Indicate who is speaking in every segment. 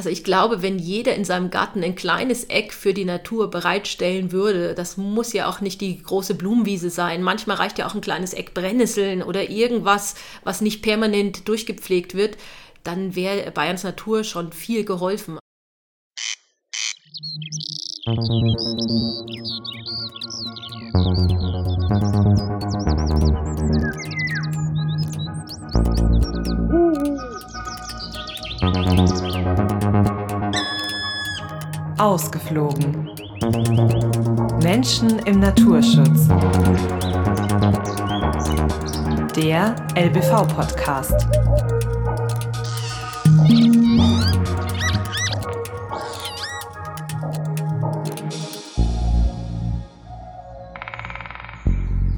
Speaker 1: Also ich glaube, wenn jeder in seinem Garten ein kleines Eck für die Natur bereitstellen würde, das muss ja auch nicht die große Blumenwiese sein. Manchmal reicht ja auch ein kleines Eck Brennnesseln oder irgendwas, was nicht permanent durchgepflegt wird, dann wäre Bayerns Natur schon viel geholfen.
Speaker 2: Ausgeflogen. Menschen im Naturschutz. Der LBV-Podcast.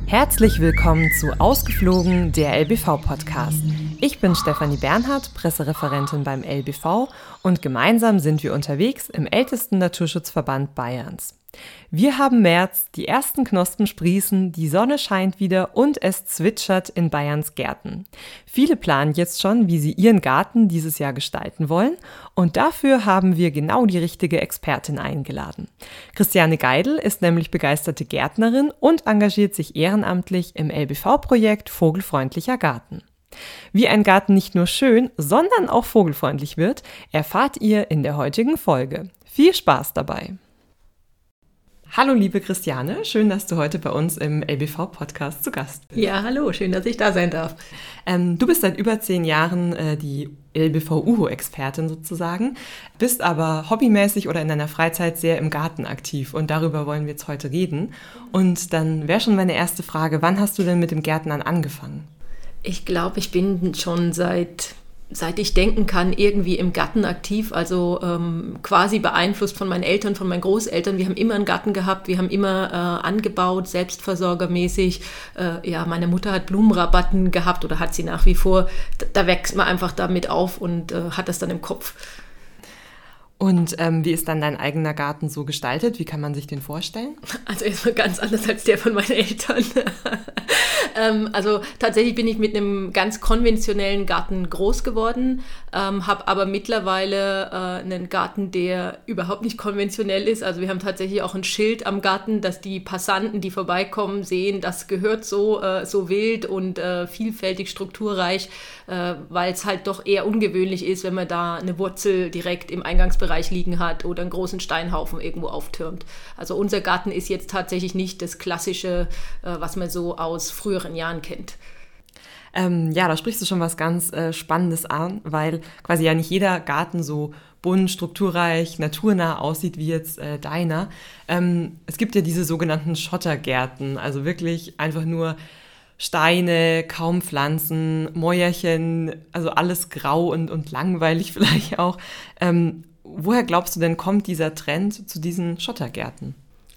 Speaker 2: Herzlich willkommen zu Ausgeflogen, der LBV-Podcast. Ich bin Stefanie Bernhardt, Pressereferentin beim LBV und gemeinsam sind wir unterwegs im ältesten Naturschutzverband Bayerns. Wir haben März, die ersten Knospen sprießen, die Sonne scheint wieder und es zwitschert in Bayerns Gärten. Viele planen jetzt schon, wie sie ihren Garten dieses Jahr gestalten wollen und dafür haben wir genau die richtige Expertin eingeladen. Christiane Geidel ist nämlich begeisterte Gärtnerin und engagiert sich ehrenamtlich im LBV-Projekt Vogelfreundlicher Garten. Wie ein Garten nicht nur schön, sondern auch vogelfreundlich wird, erfahrt ihr in der heutigen Folge. Viel Spaß dabei! Hallo liebe Christiane, schön, dass du heute bei uns im LBV-Podcast zu Gast bist.
Speaker 1: Ja, hallo, schön, dass ich da sein darf.
Speaker 2: Ähm, du bist seit über zehn Jahren äh, die LBV-UHO-Expertin sozusagen, bist aber hobbymäßig oder in deiner Freizeit sehr im Garten aktiv und darüber wollen wir jetzt heute reden. Und dann wäre schon meine erste Frage, wann hast du denn mit dem Gärtnern angefangen?
Speaker 1: Ich glaube, ich bin schon seit seit ich denken kann, irgendwie im Garten aktiv, also ähm, quasi beeinflusst von meinen Eltern, von meinen Großeltern. Wir haben immer einen Garten gehabt, wir haben immer äh, angebaut, selbstversorgermäßig. Äh, ja, meine Mutter hat Blumenrabatten gehabt oder hat sie nach wie vor. Da, da wächst man einfach damit auf und äh, hat das dann im Kopf.
Speaker 2: Und ähm, wie ist dann dein eigener Garten so gestaltet? Wie kann man sich den vorstellen?
Speaker 1: Also erstmal ganz anders als der von meinen Eltern. ähm, also tatsächlich bin ich mit einem ganz konventionellen Garten groß geworden, ähm, habe aber mittlerweile äh, einen Garten, der überhaupt nicht konventionell ist. Also wir haben tatsächlich auch ein Schild am Garten, dass die Passanten, die vorbeikommen, sehen, das gehört so, äh, so wild und äh, vielfältig strukturreich, äh, weil es halt doch eher ungewöhnlich ist, wenn man da eine Wurzel direkt im Eingangsbereich Bereich liegen hat oder einen großen Steinhaufen irgendwo auftürmt. Also unser Garten ist jetzt tatsächlich nicht das klassische, äh, was man so aus früheren Jahren kennt.
Speaker 2: Ähm, ja, da sprichst du schon was ganz äh, Spannendes an, weil quasi ja nicht jeder Garten so bunt, strukturreich, naturnah aussieht wie jetzt äh, deiner. Ähm, es gibt ja diese sogenannten Schottergärten, also wirklich einfach nur Steine, kaum Pflanzen, Mäuerchen, also alles grau und, und langweilig vielleicht auch. Ähm, woher glaubst du denn, kommt dieser Trend zu diesen Schottergärten?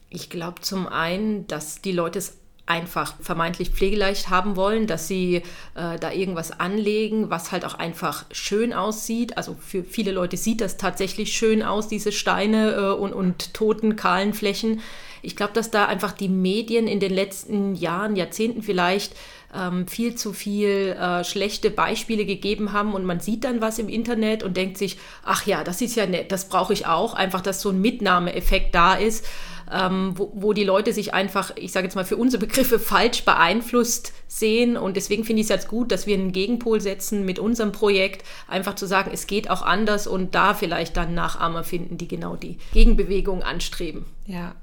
Speaker 1: Ich glaube zum einen, dass die Leute es einfach vermeintlich pflegeleicht haben wollen, dass sie äh, da irgendwas anlegen, was halt auch einfach schön aussieht. Also für viele Leute sieht das tatsächlich schön aus, diese Steine äh, und, und toten, kahlen Flächen. Ich glaube, dass da einfach die Medien in den letzten Jahren, Jahrzehnten vielleicht ähm, viel zu viel äh, schlechte Beispiele gegeben haben und man sieht dann was im Internet und denkt sich, ach ja, das ist ja nett, das brauche ich auch. Einfach, dass so ein Mitnahmeeffekt da ist. Ähm, wo, wo, die Leute sich einfach, ich sage jetzt mal für unsere Begriffe, falsch beeinflusst sehen. Und deswegen finde ich es jetzt gut, dass wir einen Gegenpol setzen mit unserem Projekt, einfach zu sagen, es geht auch anders und da vielleicht dann Nachahmer finden, die genau die Gegenbewegung anstreben.
Speaker 2: Ja,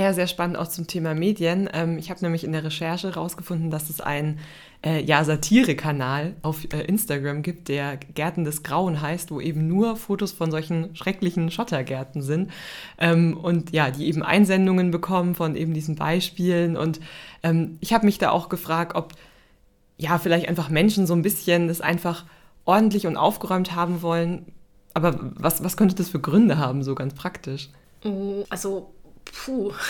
Speaker 2: ja, sehr spannend auch zum Thema Medien. Ähm, ich habe nämlich in der Recherche herausgefunden, dass es einen äh, ja, Satire-Kanal auf äh, Instagram gibt, der Gärten des Grauen heißt, wo eben nur Fotos von solchen schrecklichen Schottergärten sind. Ähm, und ja, die eben Einsendungen bekommen von eben diesen Beispielen. Und ähm, ich habe mich da auch gefragt, ob ja, vielleicht einfach Menschen so ein bisschen das einfach ordentlich und aufgeräumt haben wollen. Aber was, was könnte das für Gründe haben, so ganz praktisch?
Speaker 1: Also puh.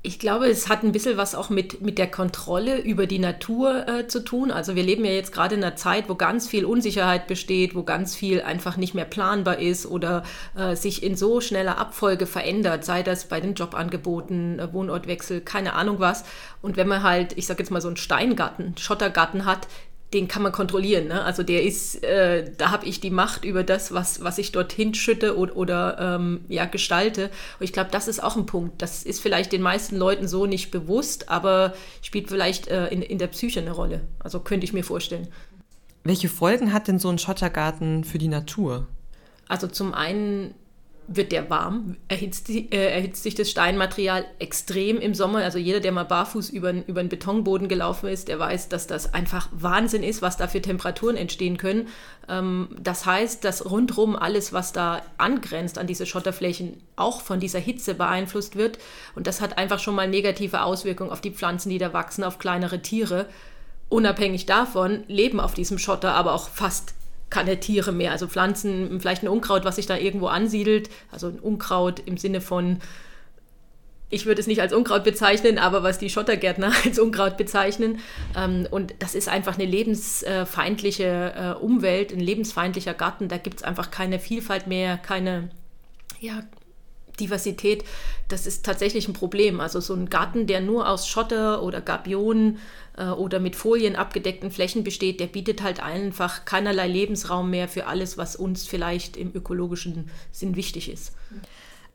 Speaker 1: Ich glaube, es hat ein bisschen was auch mit, mit der Kontrolle über die Natur äh, zu tun. Also wir leben ja jetzt gerade in einer Zeit, wo ganz viel Unsicherheit besteht, wo ganz viel einfach nicht mehr planbar ist oder äh, sich in so schneller Abfolge verändert, sei das bei den Jobangeboten, äh, Wohnortwechsel, keine Ahnung was. Und wenn man halt, ich sage jetzt mal so einen Steingarten, Schottergarten hat, den kann man kontrollieren. Ne? Also der ist, äh, da habe ich die Macht über das, was, was ich dorthin schütte oder, oder ähm, ja, gestalte. Und ich glaube, das ist auch ein Punkt. Das ist vielleicht den meisten Leuten so nicht bewusst, aber spielt vielleicht äh, in, in der Psyche eine Rolle. Also könnte ich mir vorstellen.
Speaker 2: Welche Folgen hat denn so ein Schottergarten für die Natur?
Speaker 1: Also zum einen wird der warm, erhitzt, äh, erhitzt, sich das Steinmaterial extrem im Sommer. Also jeder, der mal barfuß über, über einen Betonboden gelaufen ist, der weiß, dass das einfach Wahnsinn ist, was da für Temperaturen entstehen können. Ähm, das heißt, dass rundherum alles, was da angrenzt an diese Schotterflächen, auch von dieser Hitze beeinflusst wird. Und das hat einfach schon mal negative Auswirkungen auf die Pflanzen, die da wachsen, auf kleinere Tiere. Unabhängig davon leben auf diesem Schotter aber auch fast keine Tiere mehr. Also Pflanzen, vielleicht ein Unkraut, was sich da irgendwo ansiedelt. Also ein Unkraut im Sinne von, ich würde es nicht als Unkraut bezeichnen, aber was die Schottergärtner als Unkraut bezeichnen. Ähm, und das ist einfach eine lebensfeindliche äh, Umwelt, ein lebensfeindlicher Garten. Da gibt es einfach keine Vielfalt mehr, keine ja, Diversität. Das ist tatsächlich ein Problem. Also so ein Garten, der nur aus Schotter oder Gabionen äh, oder mit Folien abgedeckten Flächen besteht, der bietet halt einfach keinerlei Lebensraum mehr für alles, was uns vielleicht im ökologischen Sinn wichtig ist.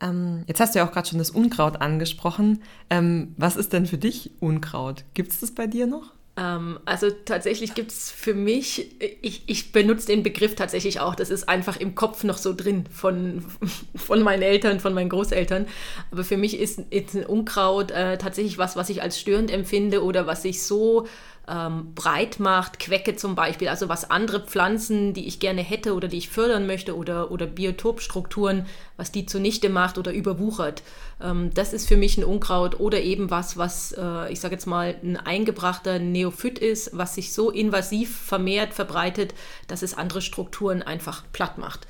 Speaker 2: Ähm, jetzt hast du ja auch gerade schon das Unkraut angesprochen. Ähm, was ist denn für dich Unkraut? Gibt es das bei dir noch?
Speaker 1: Ähm, also tatsächlich gibt es für mich, ich, ich benutze den Begriff tatsächlich auch, das ist einfach im Kopf noch so drin von, von meinen Eltern, von meinen Großeltern. Aber für mich ist, ist ein Unkraut äh, tatsächlich was, was ich als störend empfinde oder was ich so ähm, breit macht, Quecke zum Beispiel, also was andere Pflanzen, die ich gerne hätte oder die ich fördern möchte oder, oder Biotopstrukturen, was die zunichte macht oder überwuchert. Ähm, das ist für mich ein Unkraut oder eben was, was äh, ich sage jetzt mal ein eingebrachter Neophyt ist, was sich so invasiv vermehrt, verbreitet, dass es andere Strukturen einfach platt macht.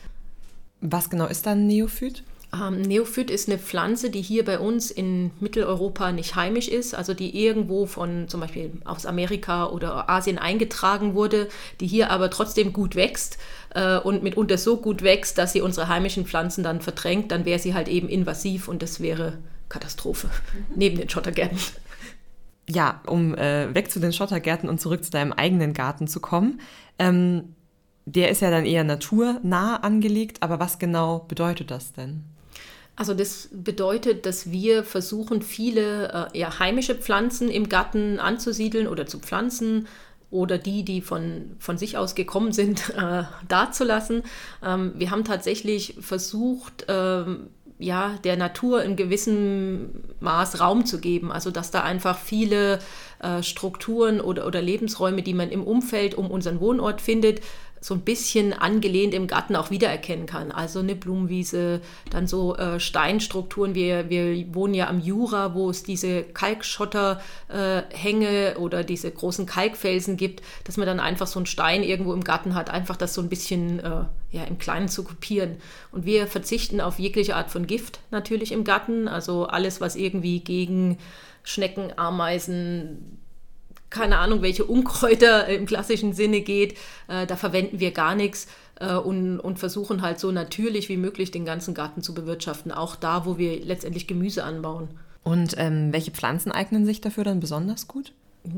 Speaker 2: Was genau ist dann Neophyt?
Speaker 1: Ähm, Neophyt ist eine Pflanze, die hier bei uns in Mitteleuropa nicht heimisch ist, also die irgendwo von zum Beispiel aus Amerika oder Asien eingetragen wurde, die hier aber trotzdem gut wächst äh, und mitunter so gut wächst, dass sie unsere heimischen Pflanzen dann verdrängt, dann wäre sie halt eben invasiv und das wäre Katastrophe neben den Schottergärten.
Speaker 2: Ja, um äh, weg zu den Schottergärten und zurück zu deinem eigenen Garten zu kommen. Ähm, der ist ja dann eher naturnah angelegt, aber was genau bedeutet das denn?
Speaker 1: Also das bedeutet, dass wir versuchen, viele äh, ja, heimische Pflanzen im Garten anzusiedeln oder zu pflanzen oder die, die von, von sich aus gekommen sind, äh, dazulassen. Ähm, wir haben tatsächlich versucht, ähm, ja, der Natur in gewissem Maß Raum zu geben. Also dass da einfach viele äh, Strukturen oder, oder Lebensräume, die man im Umfeld um unseren Wohnort findet, so ein bisschen angelehnt im Garten auch wiedererkennen kann. Also eine Blumenwiese, dann so äh, Steinstrukturen. Wir, wir wohnen ja am Jura, wo es diese Kalkschotterhänge äh, oder diese großen Kalkfelsen gibt, dass man dann einfach so einen Stein irgendwo im Garten hat, einfach das so ein bisschen äh, ja, im Kleinen zu kopieren. Und wir verzichten auf jegliche Art von Gift natürlich im Garten. Also alles, was irgendwie gegen Schnecken, Ameisen, keine Ahnung, welche Unkräuter im klassischen Sinne geht. Äh, da verwenden wir gar nichts äh, und, und versuchen halt so natürlich wie möglich den ganzen Garten zu bewirtschaften, auch da, wo wir letztendlich Gemüse anbauen.
Speaker 2: Und ähm, welche Pflanzen eignen sich dafür dann besonders gut?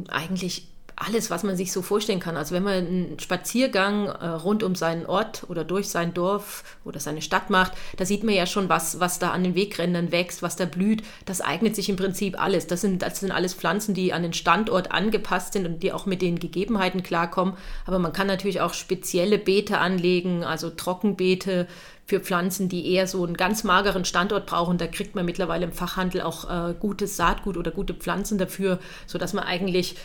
Speaker 1: Eigentlich alles, was man sich so vorstellen kann. Also wenn man einen Spaziergang äh, rund um seinen Ort oder durch sein Dorf oder seine Stadt macht, da sieht man ja schon, was, was da an den Wegrändern wächst, was da blüht. Das eignet sich im Prinzip alles. Das sind, das sind alles Pflanzen, die an den Standort angepasst sind und die auch mit den Gegebenheiten klarkommen. Aber man kann natürlich auch spezielle Beete anlegen, also Trockenbeete, für Pflanzen, die eher so einen ganz mageren Standort brauchen. Da kriegt man mittlerweile im Fachhandel auch äh, gutes Saatgut oder gute Pflanzen dafür, sodass man eigentlich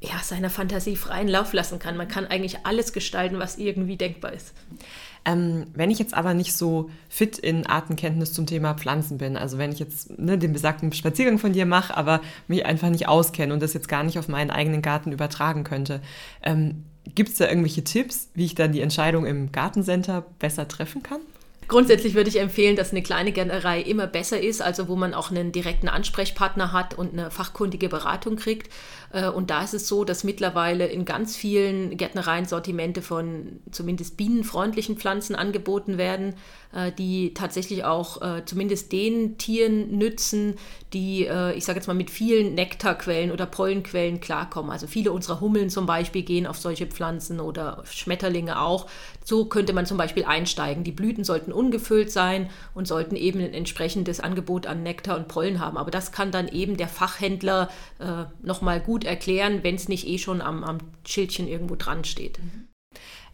Speaker 1: ja, seiner Fantasie freien Lauf lassen kann. Man kann eigentlich alles gestalten, was irgendwie denkbar ist.
Speaker 2: Ähm, wenn ich jetzt aber nicht so fit in Artenkenntnis zum Thema Pflanzen bin, also wenn ich jetzt ne, den besagten Spaziergang von dir mache, aber mich einfach nicht auskenne und das jetzt gar nicht auf meinen eigenen Garten übertragen könnte, ähm, gibt es da irgendwelche Tipps, wie ich dann die Entscheidung im Gartencenter besser treffen kann?
Speaker 1: Grundsätzlich würde ich empfehlen, dass eine kleine Gärtnerei immer besser ist, also wo man auch einen direkten Ansprechpartner hat und eine fachkundige Beratung kriegt. Äh, und da ist es so, dass mittlerweile in ganz vielen Gärtnereien Sortimente von zumindest bienenfreundlichen Pflanzen angeboten werden. äh, die tatsächlich auch äh, zumindest den Tieren nützen, die, ich sage jetzt mal, mit vielen Nektarquellen oder Pollenquellen klarkommen. Also viele unserer Hummeln zum Beispiel gehen auf solche Pflanzen oder Schmetterlinge auch. So könnte man zum Beispiel einsteigen. Die Blüten sollten ungefüllt sein und sollten eben ein entsprechendes Angebot an Nektar und Pollen haben. Aber das kann dann eben der Fachhändler äh, nochmal gut erklären, wenn es nicht eh schon am, am Schildchen irgendwo dran steht.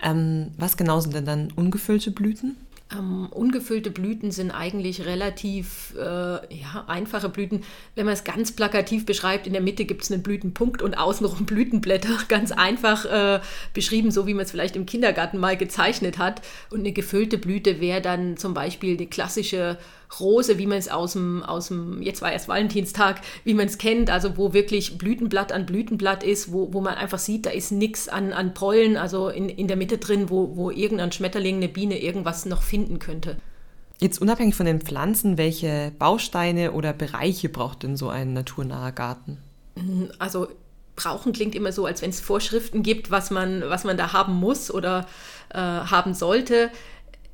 Speaker 2: Ähm, was genau sind denn dann ungefüllte Blüten?
Speaker 1: Ähm, ungefüllte Blüten sind eigentlich relativ äh, ja, einfache Blüten. Wenn man es ganz plakativ beschreibt, in der Mitte gibt es einen Blütenpunkt und außenrum Blütenblätter. Ganz einfach äh, beschrieben, so wie man es vielleicht im Kindergarten mal gezeichnet hat. Und eine gefüllte Blüte wäre dann zum Beispiel die klassische Rose, wie man es aus dem, aus dem, jetzt war erst Valentinstag, wie man es kennt, also wo wirklich Blütenblatt an Blütenblatt ist, wo, wo man einfach sieht, da ist nichts an, an Pollen, also in, in der Mitte drin, wo, wo irgendein Schmetterling, eine Biene irgendwas noch finden könnte.
Speaker 2: Jetzt unabhängig von den Pflanzen, welche Bausteine oder Bereiche braucht denn so ein naturnaher Garten?
Speaker 1: Also brauchen klingt immer so, als wenn es Vorschriften gibt, was man, was man da haben muss oder äh, haben sollte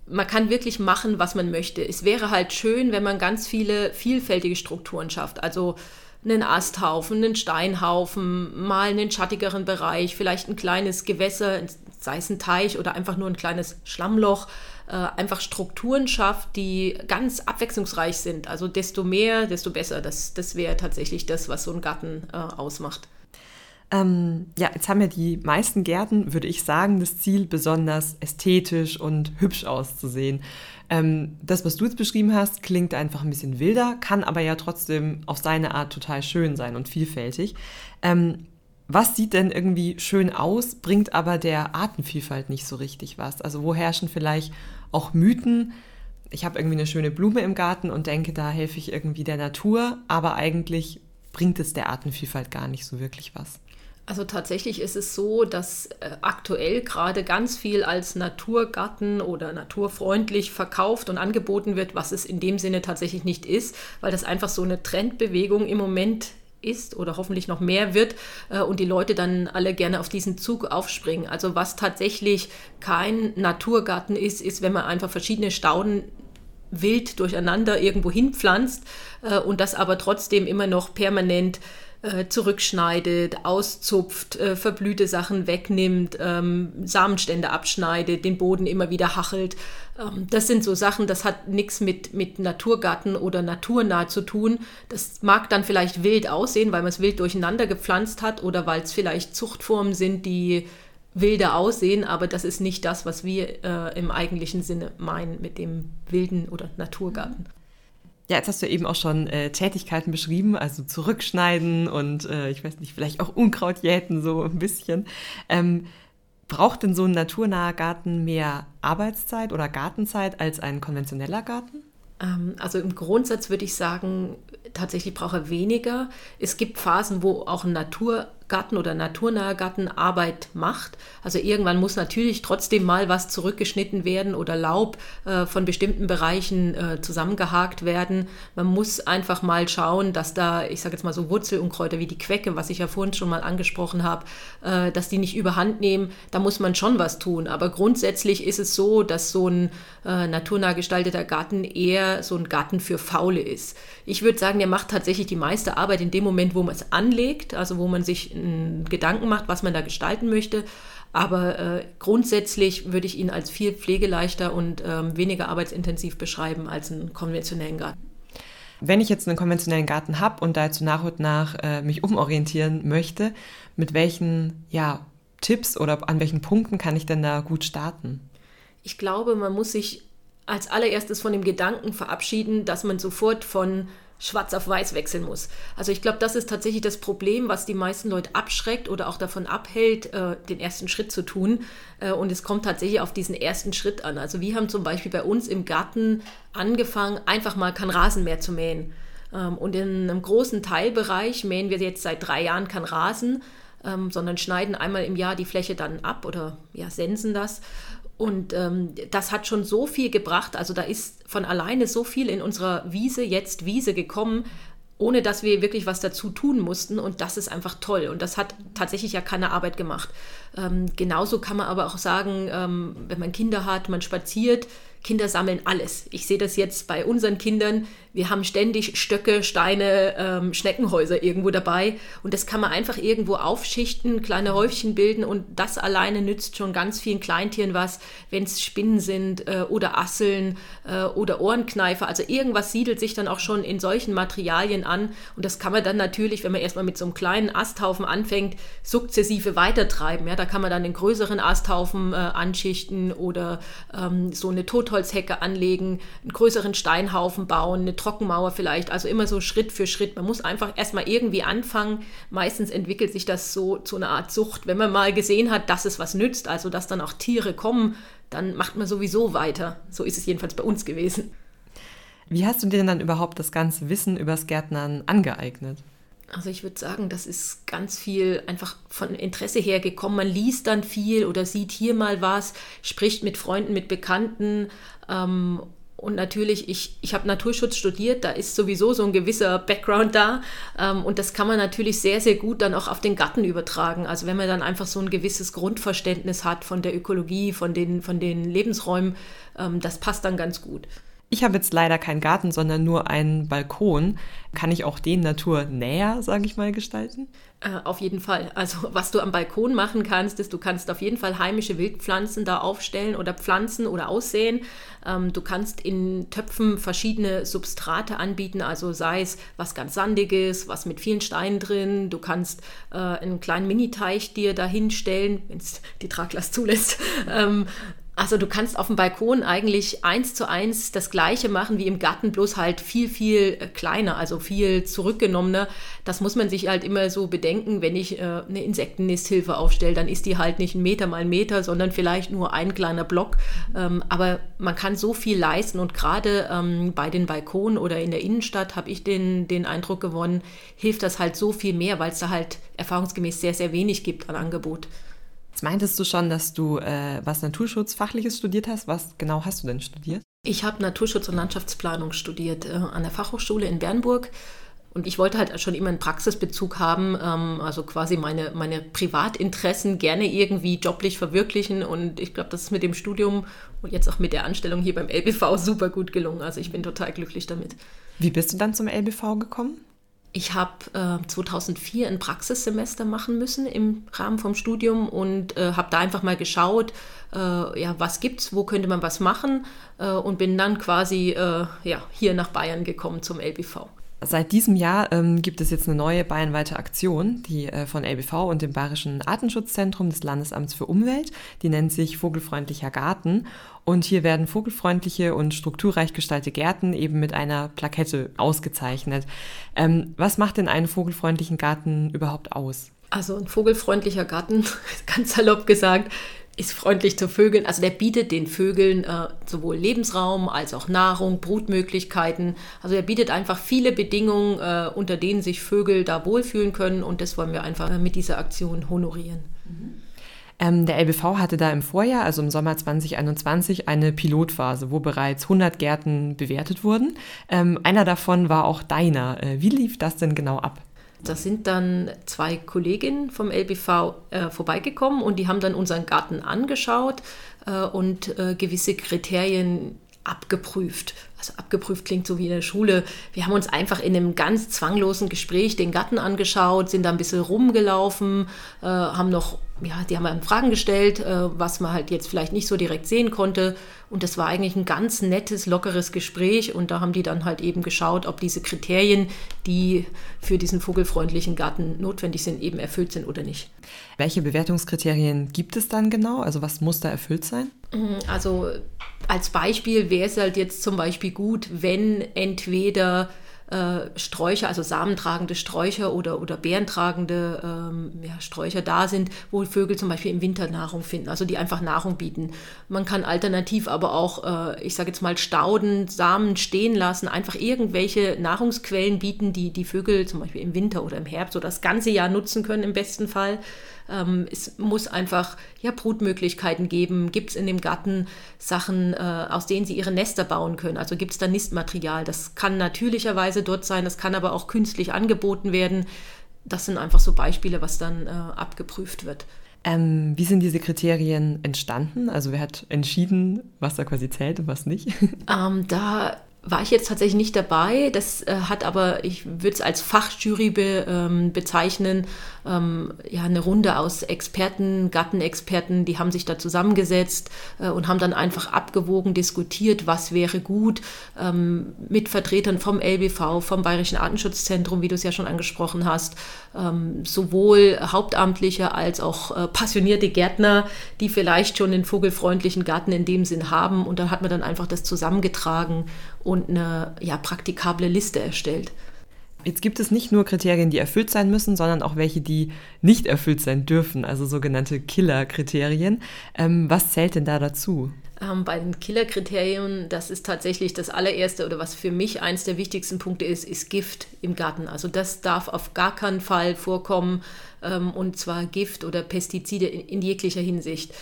Speaker 1: man kann wirklich machen, was man möchte. Es wäre halt schön, wenn man ganz viele vielfältige Strukturen schafft. Also einen Asthaufen, einen Steinhaufen, mal einen schattigeren Bereich, vielleicht ein kleines Gewässer, sei es ein Teich oder einfach nur ein kleines Schlammloch, äh, einfach Strukturen schafft, die ganz abwechslungsreich sind. Also desto mehr, desto besser. Das, das wäre tatsächlich das, was so ein Garten äh, ausmacht.
Speaker 2: Ähm, ja, jetzt haben ja die meisten Gärten, würde ich sagen, das Ziel, besonders ästhetisch und hübsch auszusehen. Ähm, das, was du jetzt beschrieben hast, klingt einfach ein bisschen wilder, kann aber ja trotzdem auf seine Art total schön sein und vielfältig. Ähm, was sieht denn irgendwie schön aus, bringt aber der Artenvielfalt nicht so richtig was? Also wo herrschen vielleicht auch Mythen? Ich habe irgendwie eine schöne Blume im Garten und denke, da helfe ich irgendwie der Natur, aber eigentlich bringt es der Artenvielfalt gar nicht so wirklich was.
Speaker 1: Also tatsächlich ist es so, dass äh, aktuell gerade ganz viel als Naturgarten oder naturfreundlich verkauft und angeboten wird, was es in dem Sinne tatsächlich nicht ist, weil das einfach so eine Trendbewegung im Moment ist oder hoffentlich noch mehr wird äh, und die Leute dann alle gerne auf diesen Zug aufspringen. Also was tatsächlich kein Naturgarten ist, ist, wenn man einfach verschiedene Stauden wild durcheinander irgendwo hinpflanzt äh, und das aber trotzdem immer noch permanent äh, zurückschneidet, auszupft, äh, verblühte Sachen wegnimmt, ähm, Samenstände abschneidet, den Boden immer wieder hachelt. Ähm, das sind so Sachen, das hat nichts mit, mit Naturgarten oder naturnah zu tun. Das mag dann vielleicht wild aussehen, weil man es wild durcheinander gepflanzt hat oder weil es vielleicht Zuchtformen sind, die wilder aussehen, aber das ist nicht das, was wir äh, im eigentlichen Sinne meinen mit dem wilden oder Naturgarten.
Speaker 2: Ja, jetzt hast du eben auch schon äh, Tätigkeiten beschrieben, also zurückschneiden und äh, ich weiß nicht, vielleicht auch Unkraut jäten, so ein bisschen. Ähm, braucht denn so ein naturnaher Garten mehr Arbeitszeit oder Gartenzeit als ein konventioneller Garten?
Speaker 1: Ähm, also im Grundsatz würde ich sagen, tatsächlich braucht er weniger. Es gibt Phasen, wo auch ein Natur Garten oder naturnaher Garten Arbeit macht. Also irgendwann muss natürlich trotzdem mal was zurückgeschnitten werden oder Laub äh, von bestimmten Bereichen äh, zusammengehakt werden. Man muss einfach mal schauen, dass da, ich sage jetzt mal so Wurzelunkräuter wie die Quecke, was ich ja vorhin schon mal angesprochen habe, äh, dass die nicht überhand nehmen. Da muss man schon was tun. Aber grundsätzlich ist es so, dass so ein äh, naturnah gestalteter Garten eher so ein Garten für Faule ist. Ich würde sagen, der macht tatsächlich die meiste Arbeit in dem Moment, wo man es anlegt, also wo man sich Gedanken macht, was man da gestalten möchte. Aber äh, grundsätzlich würde ich ihn als viel pflegeleichter und ähm, weniger arbeitsintensiv beschreiben als einen konventionellen Garten.
Speaker 2: Wenn ich jetzt einen konventionellen Garten habe und dazu nach und nach äh, mich umorientieren möchte, mit welchen ja, Tipps oder an welchen Punkten kann ich denn da gut starten?
Speaker 1: Ich glaube, man muss sich als allererstes von dem Gedanken verabschieden, dass man sofort von schwarz auf weiß wechseln muss. Also ich glaube, das ist tatsächlich das Problem, was die meisten Leute abschreckt oder auch davon abhält, äh, den ersten Schritt zu tun. Äh, und es kommt tatsächlich auf diesen ersten Schritt an. Also wir haben zum Beispiel bei uns im Garten angefangen, einfach mal kein Rasenmäher zu mähen. Ähm, und in einem großen Teilbereich mähen wir jetzt seit drei Jahren kein Rasen, ähm, sondern schneiden einmal im Jahr die Fläche dann ab oder ja, sensen das. Und ähm, das hat schon so viel gebracht. Also da ist von alleine so viel in unserer Wiese, jetzt Wiese gekommen, ohne dass wir wirklich was dazu tun mussten. Und das ist einfach toll. Und das hat tatsächlich ja keine Arbeit gemacht. Ähm, genauso kann man aber auch sagen, ähm, wenn man Kinder hat, man spaziert, Kinder sammeln alles. Ich sehe das jetzt bei unseren Kindern. Wir haben ständig Stöcke, Steine, ähm, Schneckenhäuser irgendwo dabei. Und das kann man einfach irgendwo aufschichten, kleine Häufchen bilden. Und das alleine nützt schon ganz vielen Kleintieren was, wenn es Spinnen sind äh, oder Asseln äh, oder Ohrenkneifer. Also irgendwas siedelt sich dann auch schon in solchen Materialien an. Und das kann man dann natürlich, wenn man erstmal mit so einem kleinen Asthaufen anfängt, sukzessive weitertreiben. Ja, da kann man dann den größeren Asthaufen äh, anschichten oder ähm, so eine Totholzhecke anlegen, einen größeren Steinhaufen bauen, eine Trockenmauer vielleicht, also immer so Schritt für Schritt. Man muss einfach erstmal irgendwie anfangen. Meistens entwickelt sich das so zu einer Art Sucht. Wenn man mal gesehen hat, dass es was nützt, also dass dann auch Tiere kommen, dann macht man sowieso weiter. So ist es jedenfalls bei uns gewesen.
Speaker 2: Wie hast du dir denn dann überhaupt das ganze Wissen übers Gärtnern angeeignet?
Speaker 1: Also ich würde sagen, das ist ganz viel einfach von Interesse her gekommen. Man liest dann viel oder sieht hier mal was, spricht mit Freunden, mit Bekannten ähm, und natürlich, ich, ich habe Naturschutz studiert, da ist sowieso so ein gewisser Background da. Ähm, und das kann man natürlich sehr, sehr gut dann auch auf den Garten übertragen. Also wenn man dann einfach so ein gewisses Grundverständnis hat von der Ökologie, von den, von den Lebensräumen, ähm, das passt dann ganz gut.
Speaker 2: Ich habe jetzt leider keinen Garten, sondern nur einen Balkon. Kann ich auch den Natur näher, sage ich mal, gestalten?
Speaker 1: Äh, auf jeden Fall. Also was du am Balkon machen kannst, ist, du kannst auf jeden Fall heimische Wildpflanzen da aufstellen oder pflanzen oder aussehen. Ähm, du kannst in Töpfen verschiedene Substrate anbieten, also sei es was ganz Sandiges, was mit vielen Steinen drin. Du kannst äh, einen kleinen Miniteich dir da hinstellen, wenn es die Traglast zulässt. Ähm, also du kannst auf dem Balkon eigentlich eins zu eins das gleiche machen wie im Garten, bloß halt viel, viel äh, kleiner, also viel zurückgenommener. Das muss man sich halt immer so bedenken, wenn ich äh, eine Insektennisthilfe aufstelle, dann ist die halt nicht ein Meter mal ein Meter, sondern vielleicht nur ein kleiner Block. Ähm, aber man kann so viel leisten und gerade ähm, bei den Balkonen oder in der Innenstadt habe ich den, den Eindruck gewonnen, hilft das halt so viel mehr, weil es da halt erfahrungsgemäß sehr, sehr wenig gibt an Angebot.
Speaker 2: Jetzt meintest du schon, dass du äh, was Naturschutzfachliches studiert hast. Was genau hast du denn studiert?
Speaker 1: Ich habe Naturschutz und Landschaftsplanung studiert äh, an der Fachhochschule in Bernburg. Und ich wollte halt schon immer einen Praxisbezug haben, ähm, also quasi meine, meine Privatinteressen gerne irgendwie joblich verwirklichen. Und ich glaube, das ist mit dem Studium und jetzt auch mit der Anstellung hier beim LBV super gut gelungen. Also ich bin total glücklich damit.
Speaker 2: Wie bist du dann zum LBV gekommen?
Speaker 1: Ich habe äh, 2004 ein Praxissemester machen müssen im Rahmen vom Studium und äh, habe da einfach mal geschaut, äh, ja, was gibt's, wo könnte man was machen äh, und bin dann quasi äh, ja, hier nach Bayern gekommen zum LBV.
Speaker 2: Seit diesem Jahr ähm, gibt es jetzt eine neue bayernweite Aktion, die äh, von LBV und dem Bayerischen Artenschutzzentrum des Landesamts für Umwelt, die nennt sich Vogelfreundlicher Garten. Und hier werden vogelfreundliche und strukturreich gestaltete Gärten eben mit einer Plakette ausgezeichnet. Ähm, was macht denn einen vogelfreundlichen Garten überhaupt aus?
Speaker 1: Also ein vogelfreundlicher Garten, ganz salopp gesagt, ist freundlich zu Vögeln. Also der bietet den Vögeln äh, sowohl Lebensraum als auch Nahrung, Brutmöglichkeiten. Also er bietet einfach viele Bedingungen, äh, unter denen sich Vögel da wohlfühlen können und das wollen wir einfach äh, mit dieser Aktion honorieren. Mhm.
Speaker 2: Ähm, der LBV hatte da im Vorjahr, also im Sommer 2021, eine Pilotphase, wo bereits 100 Gärten bewertet wurden. Ähm, einer davon war auch deiner. Äh, wie lief das denn genau ab?
Speaker 1: Da sind dann zwei Kolleginnen vom LBV äh, vorbeigekommen und die haben dann unseren Garten angeschaut äh, und äh, gewisse Kriterien abgeprüft. Also abgeprüft klingt so wie in der Schule. Wir haben uns einfach in einem ganz zwanglosen Gespräch den Garten angeschaut, sind da ein bisschen rumgelaufen, äh, haben noch ja, die haben einem Fragen gestellt, äh, was man halt jetzt vielleicht nicht so direkt sehen konnte. Und das war eigentlich ein ganz nettes, lockeres Gespräch. Und da haben die dann halt eben geschaut, ob diese Kriterien, die für diesen vogelfreundlichen Garten notwendig sind, eben erfüllt sind oder nicht.
Speaker 2: Welche Bewertungskriterien gibt es dann genau? Also was muss da erfüllt sein?
Speaker 1: Mhm, also als Beispiel wäre es halt jetzt zum Beispiel gut, wenn entweder äh, Sträucher, also samentragende Sträucher oder, oder beerentragende ähm, ja, Sträucher da sind, wo Vögel zum Beispiel im Winter Nahrung finden, also die einfach Nahrung bieten. Man kann alternativ aber auch, äh, ich sage jetzt mal, Stauden, Samen stehen lassen, einfach irgendwelche Nahrungsquellen bieten, die die Vögel zum Beispiel im Winter oder im Herbst oder das ganze Jahr nutzen können im besten Fall. Ähm, es muss einfach ja, Brutmöglichkeiten geben. Gibt es in dem Garten Sachen, äh, aus denen sie ihre Nester bauen können? Also gibt es da Nistmaterial? Das kann natürlicherweise dort sein, das kann aber auch künstlich angeboten werden. Das sind einfach so Beispiele, was dann äh, abgeprüft wird.
Speaker 2: Ähm, wie sind diese Kriterien entstanden? Also wer hat entschieden, was da quasi zählt und was nicht?
Speaker 1: Ähm, da war ich jetzt tatsächlich nicht dabei. Das äh, hat aber, ich würde es als Fachjury be, ähm, bezeichnen, ähm, ja, eine Runde aus Experten, Gattenexperten, die haben sich da zusammengesetzt äh, und haben dann einfach abgewogen, diskutiert, was wäre gut, ähm, mit Vertretern vom LBV, vom Bayerischen Artenschutzzentrum, wie du es ja schon angesprochen hast, ähm, sowohl Hauptamtliche als auch äh, passionierte Gärtner, die vielleicht schon einen vogelfreundlichen Garten in dem Sinn haben. Und da hat man dann einfach das zusammengetragen und eine ja, praktikable Liste erstellt.
Speaker 2: Jetzt gibt es nicht nur Kriterien, die erfüllt sein müssen, sondern auch welche, die nicht erfüllt sein dürfen, also sogenannte Killer-Kriterien. Ähm, was zählt denn da dazu?
Speaker 1: Ähm, bei den Killer-Kriterien, das ist tatsächlich das allererste oder was für mich eins der wichtigsten Punkte ist, ist Gift im Garten. Also das darf auf gar keinen Fall vorkommen ähm, und zwar Gift oder Pestizide in, in jeglicher Hinsicht.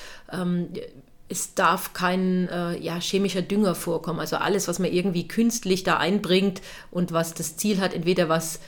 Speaker 1: Es darf kein äh, ja, chemischer Dünger vorkommen. Also alles, was man irgendwie künstlich da einbringt und was das Ziel hat, entweder was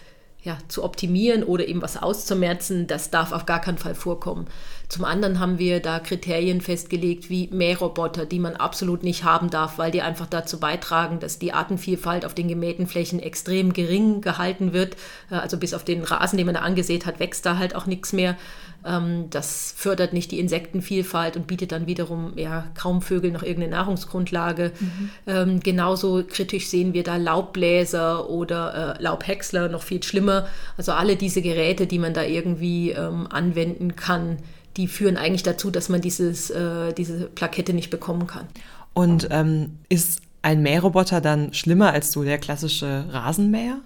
Speaker 1: ja, zu optimieren oder eben was auszumerzen, das darf auf gar keinen Fall vorkommen. Zum anderen haben wir da Kriterien festgelegt wie Mähroboter, die man absolut nicht haben darf, weil die einfach dazu beitragen, dass die Artenvielfalt auf den gemähten Flächen extrem gering gehalten wird. Äh, also bis auf den Rasen, den man da angesät hat, wächst da halt auch nichts mehr. Ähm, das fördert nicht die Insektenvielfalt und bietet dann wiederum ja, kaum Vögeln noch irgendeine Nahrungsgrundlage. Mhm. Ähm, genauso kritisch sehen wir da Laubbläser oder äh, Laubhäcksler, noch viel schlimmer. Also alle diese Geräte, die man da irgendwie ähm, anwenden kann, die führen eigentlich dazu, dass man dieses, äh, diese Plakette nicht bekommen kann.
Speaker 2: Und ähm, ist ein Mähroboter dann schlimmer als so der klassische Rasenmäher?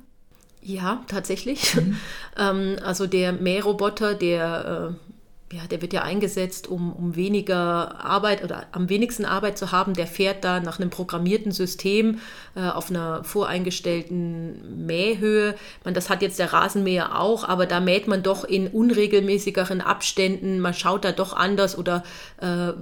Speaker 1: Ja, tatsächlich. Mhm. ähm, also der Mähroboter, der, äh, ja, der wird ja eingesetzt, um, um weniger Arbeit oder am wenigsten Arbeit zu haben. Der fährt da nach einem programmierten System äh, auf einer voreingestellten Mähhöhe. Man, das hat jetzt der Rasenmäher auch, aber da mäht man doch in unregelmäßigeren Abständen. Man schaut da doch anders oder äh,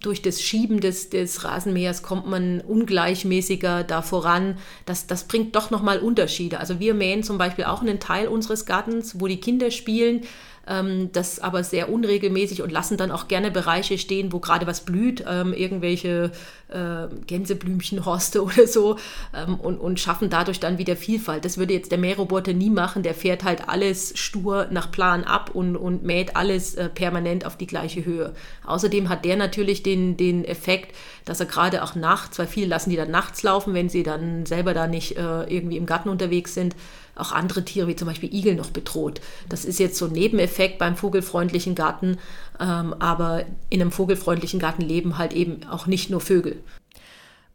Speaker 1: durch das Schieben des, des Rasenmähers kommt man ungleichmäßiger da voran. Das, das bringt doch nochmal Unterschiede. Also wir mähen zum Beispiel auch einen Teil unseres Gartens, wo die Kinder spielen ähm, das aber sehr unregelmäßig und lassen dann auch gerne Bereiche stehen, wo gerade was blüht, ähm, irgendwelche äh, Gänseblümchenhorste oder so ähm, und, und schaffen dadurch dann wieder Vielfalt. Das würde jetzt der Mähroboter nie machen, der fährt halt alles stur nach Plan ab und, und mäht alles äh, permanent auf die gleiche Höhe. Außerdem hat der natürlich den, den Effekt, dass er gerade auch nachts, weil viele lassen die dann nachts laufen, wenn sie dann selber da nicht äh, irgendwie im Garten unterwegs sind, auch andere Tiere wie zum Beispiel Igel noch bedroht. Das ist jetzt so ein Nebeneffekt beim vogelfreundlichen Garten, ähm, aber in einem vogelfreundlichen Garten leben halt eben auch nicht nur Vögel.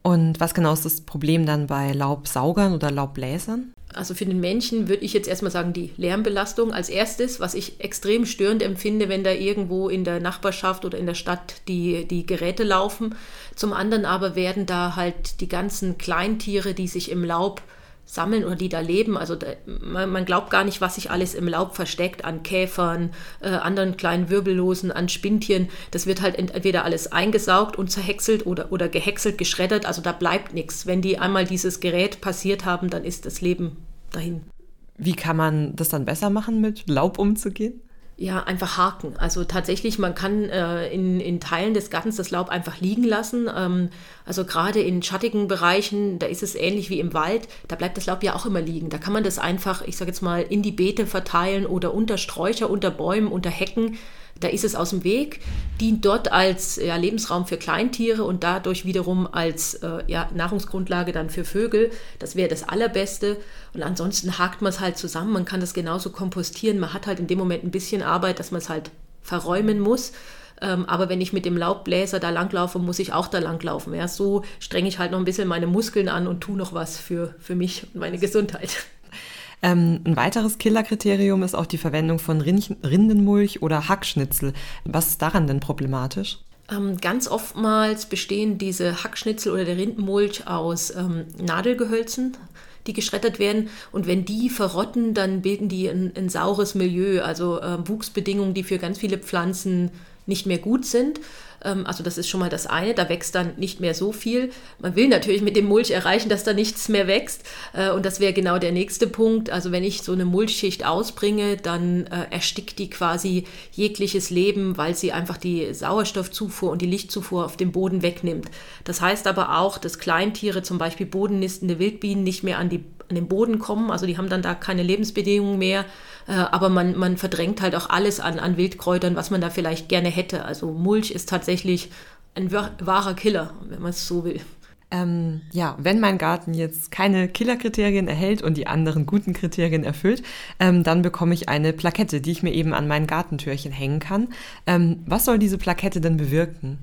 Speaker 2: Und was genau ist das Problem dann bei Laubsaugern oder Laubbläsern?
Speaker 1: Also für den Menschen würde ich jetzt erstmal sagen, die Lärmbelastung als erstes, was ich extrem störend empfinde, wenn da irgendwo in der Nachbarschaft oder in der Stadt die, die Geräte laufen. Zum anderen aber werden da halt die ganzen Kleintiere, die sich im Laub sammeln oder die da leben. Also da, man, man, glaubt gar nicht, was sich alles im Laub versteckt an Käfern, äh, anderen kleinen Wirbellosen, an Spintchen. Das wird halt entweder alles eingesaugt und zerhäckselt oder, oder gehäckselt, geschreddert. Also da bleibt nichts. Wenn die einmal dieses Gerät passiert haben, dann ist das Leben dahin.
Speaker 2: Wie kann man das dann besser machen, mit Laub umzugehen?
Speaker 1: Ja, einfach haken. Also tatsächlich, man kann äh, in, in Teilen des Gartens das Laub einfach liegen lassen. Ähm, also gerade in schattigen Bereichen, da ist es ähnlich wie im Wald, da bleibt das Laub ja auch immer liegen. Da kann man das einfach, ich sage jetzt mal, in die Beete verteilen oder unter Sträucher, unter Bäumen, unter Hecken da ist es aus dem Weg, dient dort als ja, Lebensraum für Kleintiere und dadurch wiederum als äh, ja, Nahrungsgrundlage dann für Vögel. Das wäre das Allerbeste. Und ansonsten hakt man es halt zusammen. Man kann das genauso kompostieren. Man hat halt in dem Moment ein bisschen Arbeit, dass man es halt verräumen muss. Ähm, aber wenn ich mit dem Laubbläser da langlaufe, muss ich auch da langlaufen. Ja, so strenge ich halt noch ein bisschen meine Muskeln an und tue noch was für, für mich und meine Gesundheit.
Speaker 2: Ähm, ein weiteres Killerkriterium ist auch die Verwendung von Rindenmulch oder Hackschnitzel. Was ist daran denn problematisch?
Speaker 1: Ähm, ganz oftmals bestehen diese Hackschnitzel oder der Rindenmulch aus ähm, Nadelgehölzen, die geschreddert werden. Und wenn die verrotten, dann bilden die ein, ein saures Milieu, also äh, Wuchsbedingungen, die für ganz viele Pflanzen nicht mehr gut sind. Ähm, also das ist schon mal das eine, da wächst dann nicht mehr so viel. Man will natürlich mit dem Mulch erreichen, dass da nichts mehr wächst. Äh, und das wäre genau der nächste Punkt. Also wenn ich so eine Mulchschicht ausbringe, dann äh, erstickt die quasi jegliches Leben, weil sie einfach die Sauerstoffzufuhr und die Lichtzufuhr auf dem Boden wegnimmt. Das heißt aber auch, dass Kleintiere, zum Beispiel bodennistende Wildbienen, nicht mehr an, die, an den Boden kommen. Also die haben dann da keine Lebensbedingungen mehr. Äh, aber man, man verdrängt halt auch alles an, an Wildkräutern, was man da vielleicht gerne hätte. Also Mulch ist tatsächlich ein wahrer Killer, wenn man es so will.
Speaker 2: Ähm, ja, wenn mein Garten jetzt keine Killerkriterien erhält und die anderen guten Kriterien erfüllt, ähm, dann bekomme ich eine Plakette, die ich mir eben an mein Gartentürchen hängen kann. Ähm, was soll diese Plakette denn bewirken?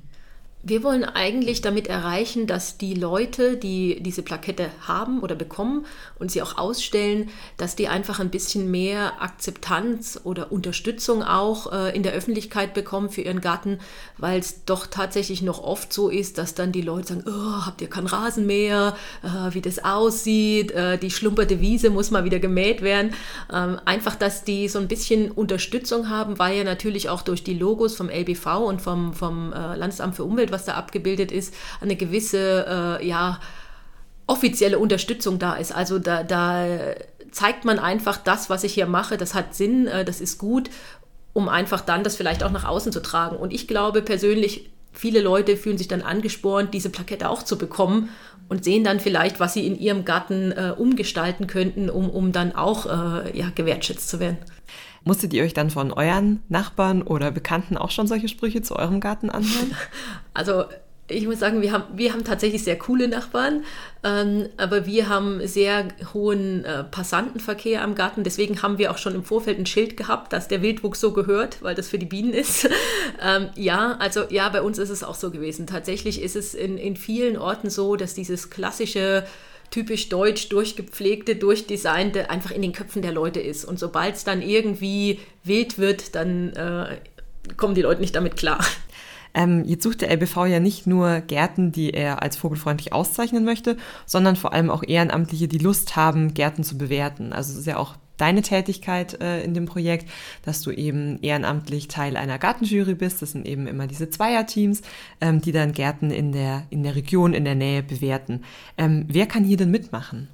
Speaker 1: Wir wollen eigentlich damit erreichen, dass die Leute, die diese Plakette haben oder bekommen und sie auch ausstellen, dass die einfach ein bisschen mehr Akzeptanz oder Unterstützung auch äh, in der Öffentlichkeit bekommen für ihren Garten, weil es doch tatsächlich noch oft so ist, dass dann die Leute sagen, oh, habt ihr keinen Rasen mehr, äh, wie das aussieht, äh, die schlumperte Wiese muss mal wieder gemäht werden. Ähm, einfach, dass die so ein bisschen Unterstützung haben, weil ja natürlich auch durch die Logos vom LBV und vom, vom Landesamt für Umwelt was da abgebildet ist, eine gewisse, äh, ja, offizielle Unterstützung da ist. Also da, da zeigt man einfach, das, was ich hier mache, das hat Sinn, äh, das ist gut, um einfach dann das vielleicht auch nach außen zu tragen. Und ich glaube persönlich, viele Leute fühlen sich dann angespornt, diese Plakette auch zu bekommen und sehen dann vielleicht, was sie in ihrem Garten äh, umgestalten könnten, um, um dann auch äh, ja, gewertschätzt zu werden.
Speaker 2: Musstet ihr euch dann von euren Nachbarn oder Bekannten auch schon solche Sprüche zu eurem Garten anhören?
Speaker 1: Also ich muss sagen, wir haben, wir haben tatsächlich sehr coole Nachbarn, ähm, aber wir haben sehr hohen äh, Passantenverkehr am Garten. Deswegen haben wir auch schon im Vorfeld ein Schild gehabt, dass der Wildwuchs so gehört, weil das für die Bienen ist. ähm, ja, also ja, bei uns ist es auch so gewesen. Tatsächlich ist es in, in vielen Orten so, dass dieses klassische typisch deutsch durchgepflegte, durchdesignte einfach in den Köpfen der Leute ist. Und sobald es dann irgendwie wild wird, dann äh, kommen die Leute nicht damit klar.
Speaker 2: Ähm, jetzt sucht der LBV ja nicht nur Gärten, die er als vogelfreundlich auszeichnen möchte, sondern vor allem auch Ehrenamtliche, die Lust haben, Gärten zu bewerten. Also es ist ja auch deine Tätigkeit äh, in dem Projekt, dass du eben ehrenamtlich Teil einer Gartenjury bist. Das sind eben immer diese Zweierteams, ähm, die dann Gärten in der, in der Region, in der Nähe bewerten. Ähm, wer kann hier denn mitmachen?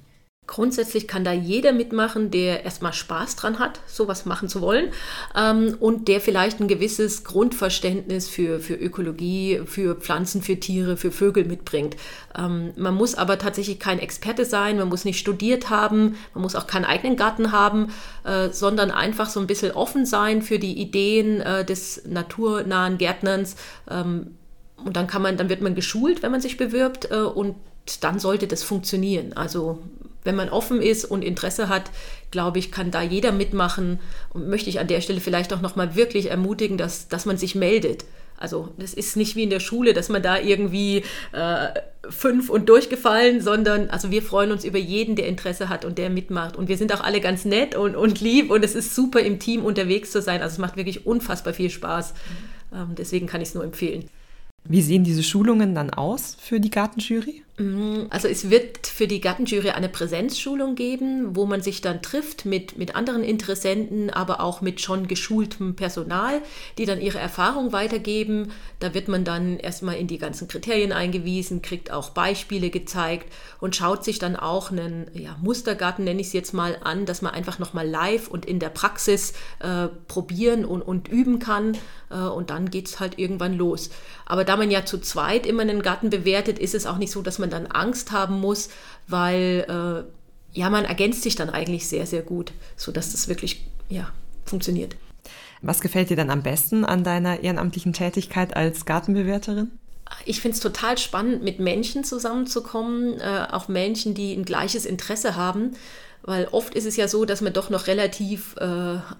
Speaker 1: Grundsätzlich kann da jeder mitmachen, der erstmal Spaß dran hat, sowas machen zu wollen ähm, und der vielleicht ein gewisses Grundverständnis für, für Ökologie, für Pflanzen, für Tiere, für Vögel mitbringt. Ähm, man muss aber tatsächlich kein Experte sein, man muss nicht studiert haben, man muss auch keinen eigenen Garten haben, äh, sondern einfach so ein bisschen offen sein für die Ideen äh, des naturnahen Gärtnerns. Ähm, und dann kann man, dann wird man geschult, wenn man sich bewirbt äh, und dann sollte das funktionieren. Also wenn man offen ist und Interesse hat, glaube ich, kann da jeder mitmachen. Und möchte ich an der Stelle vielleicht auch nochmal wirklich ermutigen, dass, dass man sich meldet. Also das ist nicht wie in der Schule, dass man da irgendwie äh, fünf und durchgefallen, sondern also wir freuen uns über jeden, der Interesse hat und der mitmacht. Und wir sind auch alle ganz nett und, und lieb und es ist super im Team unterwegs zu sein. Also es macht wirklich unfassbar viel Spaß. Ähm, deswegen kann ich es nur empfehlen.
Speaker 2: Wie sehen diese Schulungen dann aus für die Gartenjury?
Speaker 1: Mhm, also es wird für die Gartenjury eine Präsenzschulung geben, wo man sich dann trifft mit, mit anderen Interessenten, aber auch mit schon geschultem Personal, die dann ihre Erfahrung weitergeben. Da wird man dann erstmal in die ganzen Kriterien eingewiesen, kriegt auch Beispiele gezeigt und schaut sich dann auch einen ja, Mustergarten, nenne ich es jetzt mal, an, dass man einfach nochmal live und in der Praxis äh, probieren und, und üben kann. Äh, und dann geht es halt irgendwann los. Aber da man ja zu zweit immer einen Garten bewertet, ist es auch nicht so, dass man dann Angst haben muss, weil äh, ja, man ergänzt sich dann eigentlich sehr, sehr gut, sodass das wirklich ja, funktioniert.
Speaker 2: Was gefällt dir dann am besten an deiner ehrenamtlichen Tätigkeit als Gartenbewerterin?
Speaker 1: Ich finde es total spannend, mit Menschen zusammenzukommen, äh, auch Menschen, die ein gleiches Interesse haben. Weil oft ist es ja so, dass man doch noch relativ äh,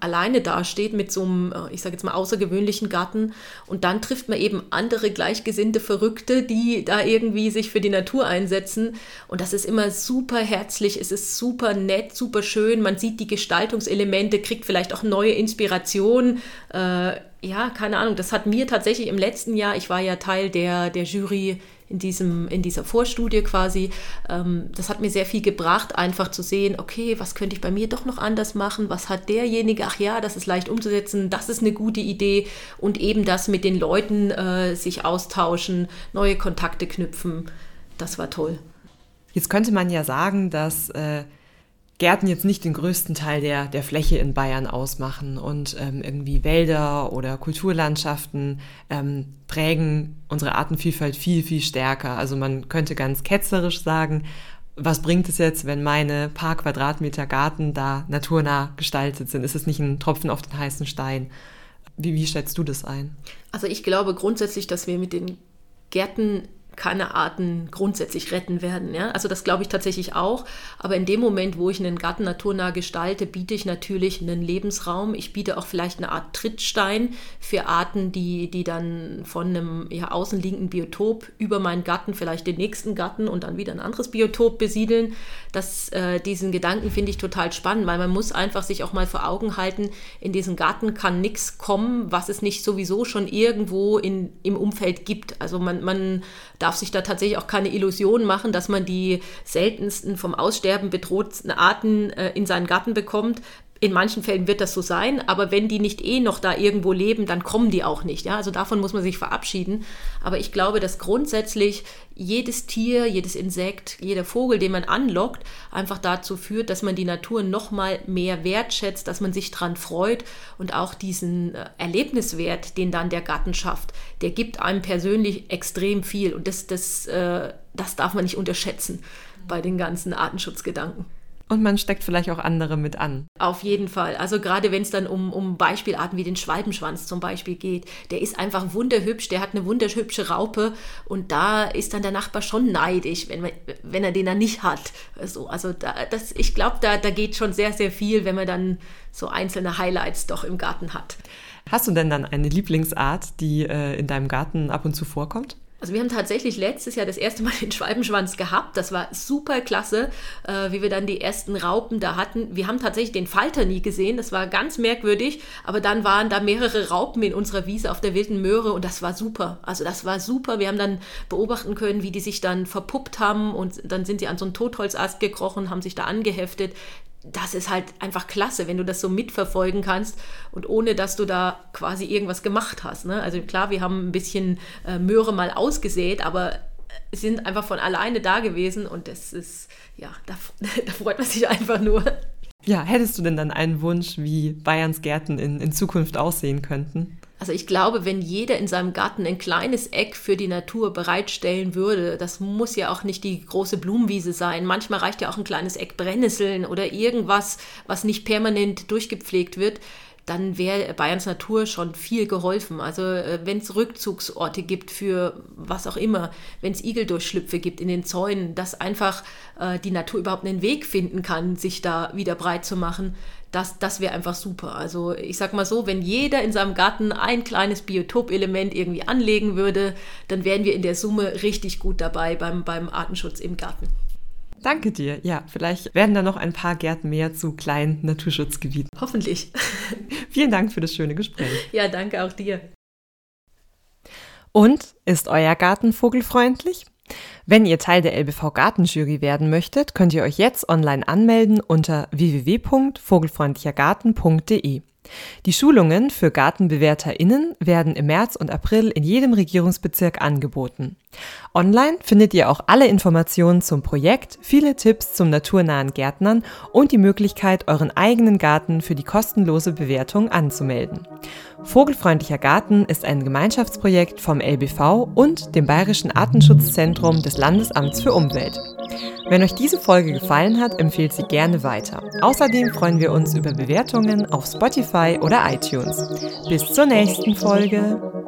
Speaker 1: alleine dasteht mit so einem, äh, ich sage jetzt mal, außergewöhnlichen Garten. Und dann trifft man eben andere gleichgesinnte Verrückte, die da irgendwie sich für die Natur einsetzen. Und das ist immer super herzlich, es ist super nett, super schön. Man sieht die Gestaltungselemente, kriegt vielleicht auch neue Inspiration. Äh, ja, keine Ahnung, das hat mir tatsächlich im letzten Jahr, ich war ja Teil der, der Jury in, diesem, in dieser Vorstudie quasi. Ähm, das hat mir sehr viel gebracht, einfach zu sehen, okay, was könnte ich bei mir doch noch anders machen? Was hat derjenige? Ach ja, das ist leicht umzusetzen, das ist eine gute Idee. Und eben das mit den Leuten äh, sich austauschen, neue Kontakte knüpfen. Das war toll.
Speaker 2: Jetzt könnte man ja sagen, dass äh, Gärten jetzt nicht den größten Teil der, der Fläche in Bayern ausmachen und ähm, irgendwie Wälder oder Kulturlandschaften ähm, prägen unsere Artenvielfalt viel, viel stärker. Also man könnte ganz ketzerisch sagen, was bringt es jetzt, wenn meine paar Quadratmeter Garten da naturnah gestaltet sind? Ist es nicht ein Tropfen auf den heißen Stein? Wie, wie schätzt du das ein?
Speaker 1: Also ich glaube grundsätzlich, dass wir mit den Gärten keine Arten grundsätzlich retten werden. Ja? Also das glaube ich tatsächlich auch. Aber in dem Moment, wo ich einen Garten naturnah gestalte, biete ich natürlich einen Lebensraum. Ich biete auch vielleicht eine Art Trittstein für Arten, die, die dann von einem ja, außenliegenden Biotop über meinen Garten vielleicht den nächsten Garten und dann wieder ein anderes Biotop besiedeln. Das, äh, diesen Gedanken finde ich total spannend, weil man muss einfach sich auch mal vor Augen halten, in diesen Garten kann nichts kommen, was es nicht sowieso schon irgendwo in, im Umfeld gibt. Also man, man darf sich da tatsächlich auch keine Illusionen machen, dass man die seltensten vom Aussterben bedrohten Arten äh, in seinen Garten bekommt. In manchen Fällen wird das so sein, aber wenn die nicht eh noch da irgendwo leben, dann kommen die auch nicht. Ja? Also davon muss man sich verabschieden. Aber ich glaube, dass grundsätzlich jedes Tier, jedes Insekt, jeder Vogel, den man anlockt, einfach dazu führt, dass man die Natur noch mal mehr wertschätzt, dass man sich daran freut und auch diesen äh, Erlebniswert, den dann der Garten schafft, der gibt einem persönlich extrem viel. Und das, das, äh, das darf man nicht unterschätzen bei den ganzen Artenschutzgedanken.
Speaker 2: Und man steckt vielleicht auch andere mit an.
Speaker 1: Auf jeden Fall. Also gerade wenn es dann um, um Beispielarten wie den Schwalbenschwanz zum Beispiel geht, der ist einfach wunderhübsch, der hat eine wunderhübsche Raupe und da ist dann der Nachbar schon neidisch, wenn, man, wenn er den dann nicht hat. So, also da, das, ich glaube, da, da geht schon sehr, sehr viel, wenn man dann so einzelne Highlights doch im Garten hat.
Speaker 2: Hast du denn dann eine Lieblingsart, die äh, in deinem Garten ab und zu vorkommt?
Speaker 1: Also wir haben tatsächlich letztes Jahr das erste Mal den Schwalbenschwanz gehabt. Das war super klasse, äh, wie wir dann die ersten Raupen da hatten. Wir haben tatsächlich den Falter nie gesehen. Das war ganz merkwürdig. Aber dann waren da mehrere Raupen in unserer Wiese auf der wilden Möhre und das war super. Also das war super. Wir haben dann beobachten können, wie die sich dann verpuppt haben und dann sind sie an so einen Totholzast gekrochen, haben sich da angeheftet das ist halt einfach klasse, wenn du das so mitverfolgen kannst und ohne, dass du da quasi irgendwas gemacht hast. Ne? Also klar, wir haben ein bisschen äh, Möhre mal ausgesät, aber sind einfach von alleine da gewesen und das ist, ja, da, da freut man sich einfach nur.
Speaker 2: Ja, hättest du denn dann einen Wunsch, wie Bayerns Gärten in, in Zukunft aussehen könnten?
Speaker 1: Also ich glaube, wenn jeder in seinem Garten ein kleines Eck für die Natur bereitstellen würde, das muss ja auch nicht die große Blumenwiese sein. Manchmal reicht ja auch ein kleines Eck Brennnesseln oder irgendwas, was nicht permanent durchgepflegt wird dann wäre Bayerns Natur schon viel geholfen. Also äh, wenn es Rückzugsorte gibt für was auch immer, wenn es Igeldurchschlüpfe gibt in den Zäunen, dass einfach äh, die Natur überhaupt einen Weg finden kann, sich da wieder breit zu machen, das, das wäre einfach super. Also ich sag mal so, wenn jeder in seinem Garten ein kleines Biotopelement irgendwie anlegen würde, dann wären wir in der Summe richtig gut dabei beim, beim Artenschutz im Garten.
Speaker 2: Danke dir. Ja, vielleicht werden da noch ein paar Gärten mehr zu kleinen Naturschutzgebieten.
Speaker 1: Hoffentlich.
Speaker 2: Vielen Dank für das schöne Gespräch.
Speaker 1: Ja, danke auch dir.
Speaker 2: Und ist euer Garten vogelfreundlich? Wenn ihr Teil der LBV Gartenjury werden möchtet, könnt ihr euch jetzt online anmelden unter www.vogelfreundlichergarten.de. Die Schulungen für GartenbewerterInnen werden im März und April in jedem Regierungsbezirk angeboten. Online findet ihr auch alle Informationen zum Projekt, viele Tipps zum naturnahen Gärtnern und die Möglichkeit, euren eigenen Garten für die kostenlose Bewertung anzumelden. Vogelfreundlicher Garten ist ein Gemeinschaftsprojekt vom LBV und dem Bayerischen Artenschutzzentrum des Landesamts für Umwelt. Wenn euch diese Folge gefallen hat, empfehlt sie gerne weiter. Außerdem freuen wir uns über Bewertungen auf Spotify oder iTunes. Bis zur nächsten Folge.